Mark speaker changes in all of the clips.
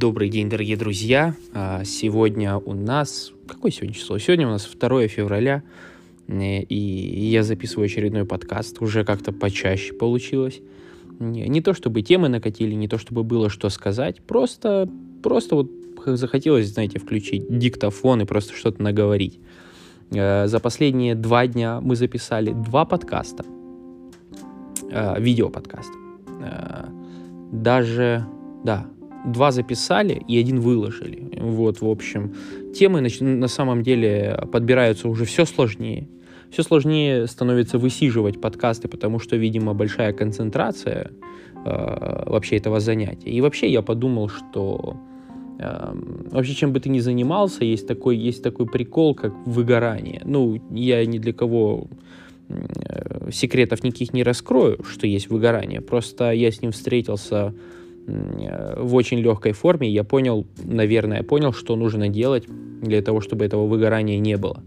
Speaker 1: Добрый день, дорогие друзья. А, сегодня у нас... Какое сегодня число? Сегодня у нас 2 февраля, э, и я записываю очередной подкаст. Уже как-то почаще получилось. Не то чтобы темы накатили, не то чтобы было что сказать, просто, просто вот захотелось, знаете, включить диктофон и просто что-то наговорить. Э, за последние два дня мы записали два подкаста, э, видеоподкаста. Даже, да, два записали и один выложили. Вот, в общем, темы на самом деле подбираются уже все сложнее. Все сложнее становится высиживать подкасты, потому что, видимо, большая концентрация э, вообще этого занятия. И вообще я подумал, что э, вообще чем бы ты ни занимался, есть такой, есть такой прикол, как выгорание. Ну, я ни для кого э, секретов никаких не раскрою, что есть выгорание. Просто я с ним встретился в очень легкой форме, я понял, наверное, понял, что нужно делать для того, чтобы этого выгорания не было.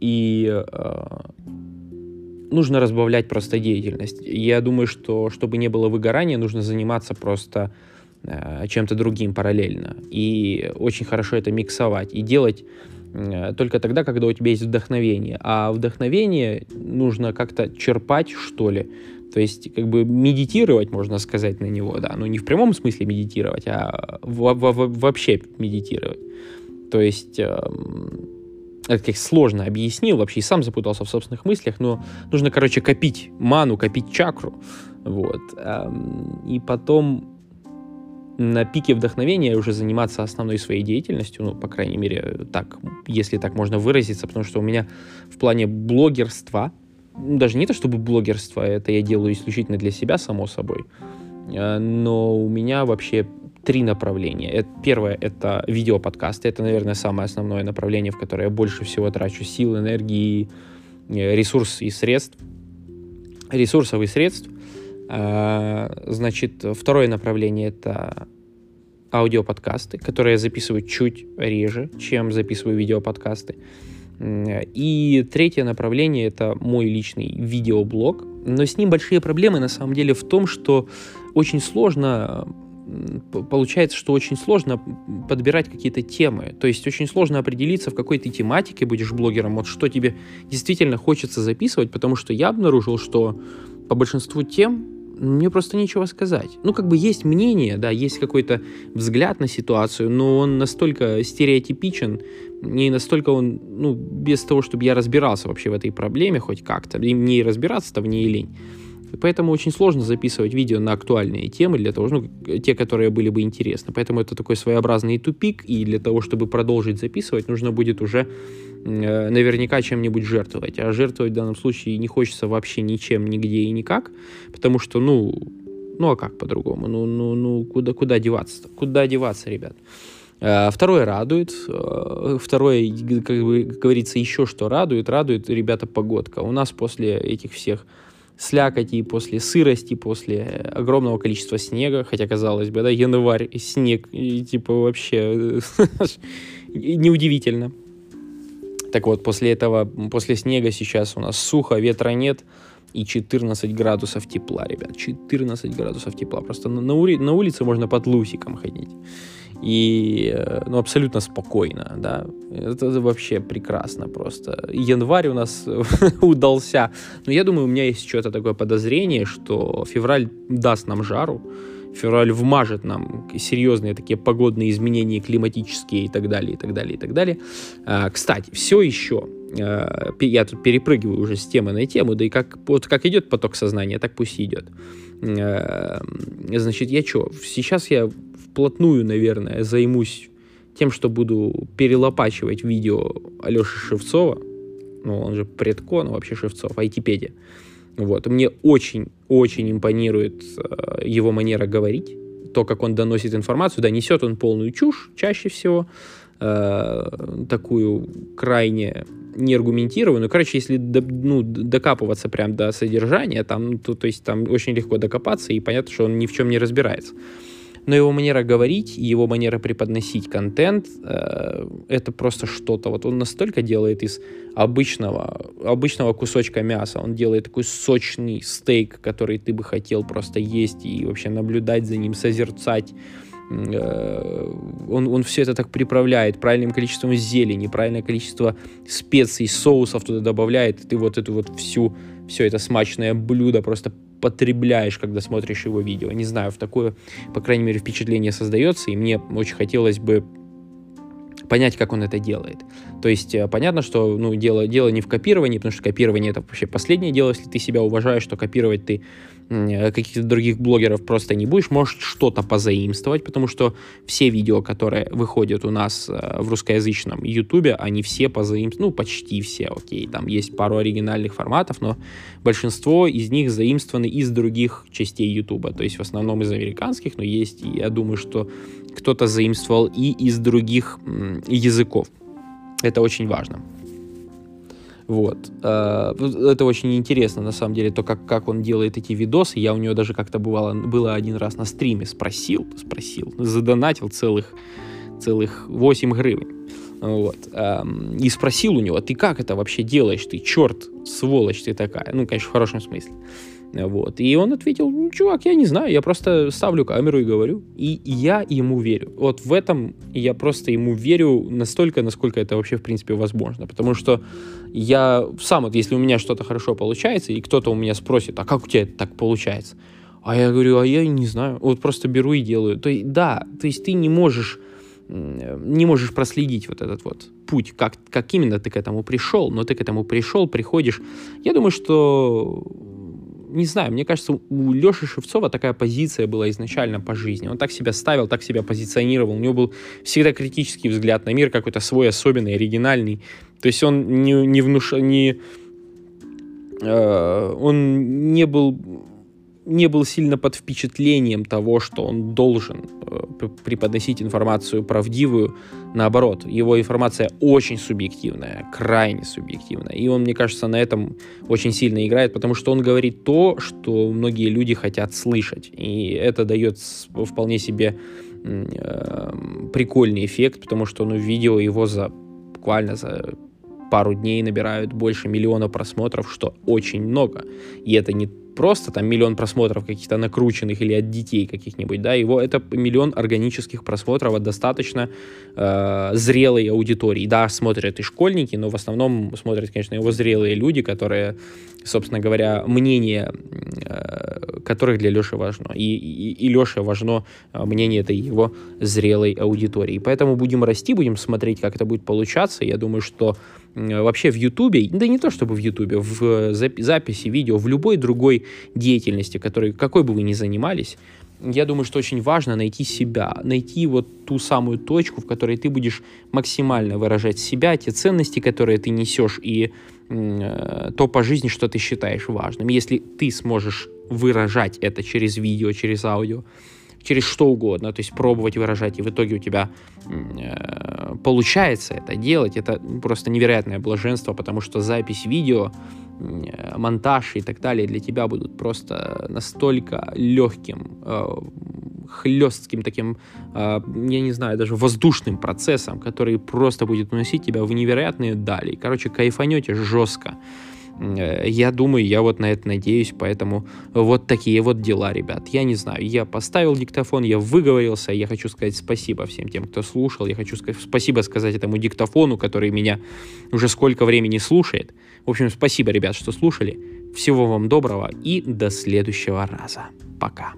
Speaker 1: И э, нужно разбавлять просто деятельность. Я думаю, что чтобы не было выгорания, нужно заниматься просто э, чем-то другим параллельно. И очень хорошо это миксовать и делать э, только тогда, когда у тебя есть вдохновение. А вдохновение нужно как-то черпать, что ли, то есть, как бы медитировать, можно сказать, на него, да, ну не в прямом смысле медитировать, а в, в, в, вообще медитировать. То есть, эм, это как сложно объяснил, вообще и сам запутался в собственных мыслях, но нужно, короче, копить ману, копить чакру, вот, эм, и потом на пике вдохновения уже заниматься основной своей деятельностью, ну, по крайней мере, так, если так можно выразиться, потому что у меня в плане блогерства, даже не то чтобы блогерство, это я делаю исключительно для себя, само собой, э, но у меня вообще три направления. Первое — это видеоподкасты. Это, наверное, самое основное направление, в которое я больше всего трачу сил, энергии, э, ресурсов и средств. Ресурсов и средств. Э, значит, второе направление — это аудиоподкасты, которые я записываю чуть реже, чем записываю видеоподкасты. И третье направление — это мой личный видеоблог. Но с ним большие проблемы на самом деле в том, что очень сложно получается, что очень сложно подбирать какие-то темы. То есть очень сложно определиться, в какой ты тематике будешь блогером, вот что тебе действительно хочется записывать, потому что я обнаружил, что по большинству тем мне просто нечего сказать. Ну, как бы есть мнение, да, есть какой-то взгляд на ситуацию, но он настолько стереотипичен, не настолько он, ну, без того, чтобы я разбирался вообще в этой проблеме хоть как-то. И мне и разбираться-то в ней лень. Поэтому очень сложно записывать видео на актуальные темы для того, ну, те, которые были бы интересны. Поэтому это такой своеобразный тупик, и для того, чтобы продолжить записывать, нужно будет уже э, наверняка чем-нибудь жертвовать. А жертвовать в данном случае не хочется вообще ничем, нигде и никак, потому что, ну, ну а как по-другому? Ну, ну, ну, куда, куда деваться-то? Куда деваться, ребят? Э, второе радует. Э, второе, как бы говорится, еще что радует. Радует, ребята, погодка. У нас после этих всех слякоти, после сырости, после огромного количества снега, хотя, казалось бы, да, январь, снег, и, типа вообще неудивительно. Так вот, после этого, после снега сейчас у нас сухо, ветра нет, и 14 градусов тепла, ребят, 14 градусов тепла. Просто на, на, ули, на улице можно под лусиком ходить и э, ну, абсолютно спокойно, да, это вообще прекрасно просто. Январь у нас удался, но я думаю, у меня есть что-то такое подозрение, что февраль даст нам жару, февраль вмажет нам серьезные такие погодные изменения климатические и так далее, и так далее, и так далее. А, кстати, все еще, а, я тут перепрыгиваю уже с темы на тему, да и как, вот как идет поток сознания, так пусть идет. А, значит, я что, сейчас я вплотную, наверное, займусь тем, что буду перелопачивать видео Алеши Шевцова, ну, он же предко, ну, вообще Шевцов, айтипедия. Вот. Мне очень-очень импонирует э, его манера говорить, то, как он доносит информацию. Да, несет он полную чушь чаще всего, э, такую крайне неаргументированную. Короче, если до, ну, докапываться прям до содержания, там, то, то есть там очень легко докопаться, и понятно, что он ни в чем не разбирается. Но его манера говорить, его манера преподносить контент, э, это просто что-то. Вот он настолько делает из обычного, обычного кусочка мяса, он делает такой сочный стейк, который ты бы хотел просто есть и вообще наблюдать за ним, созерцать. Э, он, он все это так приправляет правильным количеством зелени, правильное количество специй, соусов туда добавляет, и ты вот эту вот всю, все это смачное блюдо просто потребляешь, когда смотришь его видео. Не знаю, в такое, по крайней мере, впечатление создается, и мне очень хотелось бы понять, как он это делает. То есть э, понятно, что ну, дело, дело не в копировании, потому что копирование это вообще последнее дело, если ты себя уважаешь, то копировать ты Э, каких-то других блогеров просто не будешь, можешь что-то позаимствовать, потому что все видео, которые выходят у нас э, в русскоязычном ютубе, они все позаимствованы, ну, почти все, окей, там есть пару оригинальных форматов, но большинство из них заимствованы из других частей ютуба, то есть в основном из американских, но есть, я думаю, что кто-то заимствовал и из других языков. Это очень важно. Вот. Э, это очень интересно, на самом деле, то, как, как он делает эти видосы. Я у него даже как-то бывало, было один раз на стриме спросил, спросил, задонатил целых, целых 8 гривен. Вот. Эм, и спросил у него, ты как это вообще делаешь? Ты черт, сволочь ты такая. Ну, конечно, в хорошем смысле. Вот. И он ответил, ну, чувак, я не знаю, я просто ставлю камеру и говорю. И я ему верю. Вот в этом я просто ему верю настолько, насколько это вообще, в принципе, возможно. Потому что я сам, вот если у меня что-то хорошо получается, и кто-то у меня спросит, а как у тебя это так получается? А я говорю, а я не знаю. Вот просто беру и делаю. То есть, да, то есть ты не можешь не можешь проследить вот этот вот путь, как, как именно ты к этому пришел, но ты к этому пришел, приходишь. Я думаю, что не знаю, мне кажется, у Леши Шевцова такая позиция была изначально по жизни. Он так себя ставил, так себя позиционировал. У него был всегда критический взгляд на мир, какой-то свой, особенный, оригинальный. То есть он не, не внушал, не... Э, он не был не был сильно под впечатлением того, что он должен э, преподносить информацию правдивую. Наоборот, его информация очень субъективная, крайне субъективная. И он, мне кажется, на этом очень сильно играет, потому что он говорит то, что многие люди хотят слышать. И это дает вполне себе э, прикольный эффект, потому что ну, видео его за буквально за пару дней набирают больше миллиона просмотров, что очень много. И это не просто там миллион просмотров каких-то накрученных или от детей каких-нибудь, да, его это миллион органических просмотров от достаточно э, зрелой аудитории. Да, смотрят и школьники, но в основном смотрят, конечно, его зрелые люди, которые, собственно говоря, мнение э, которых для Леши важно. И, и, и Леше важно э, мнение этой его зрелой аудитории. Поэтому будем расти, будем смотреть, как это будет получаться. Я думаю, что вообще в Ютубе, да не то чтобы в Ютубе, в записи видео, в любой другой деятельности, которой, какой бы вы ни занимались, я думаю, что очень важно найти себя, найти вот ту самую точку, в которой ты будешь максимально выражать себя, те ценности, которые ты несешь, и э, то по жизни, что ты считаешь важным. Если ты сможешь выражать это через видео, через аудио, через что угодно, то есть пробовать выражать, и в итоге у тебя э, получается это делать, это просто невероятное блаженство, потому что запись видео, монтаж и так далее для тебя будут просто настолько легким, э, хлестким таким, э, я не знаю, даже воздушным процессом, который просто будет уносить тебя в невероятные дали. Короче, кайфанете жестко. Э, я думаю, я вот на это надеюсь, поэтому вот такие вот дела, ребят. Я не знаю, я поставил диктофон, я выговорился, я хочу сказать спасибо всем тем, кто слушал, я хочу сказать спасибо сказать этому диктофону, который меня уже сколько времени слушает. В общем, спасибо, ребят, что слушали. Всего вам доброго и до следующего раза. Пока.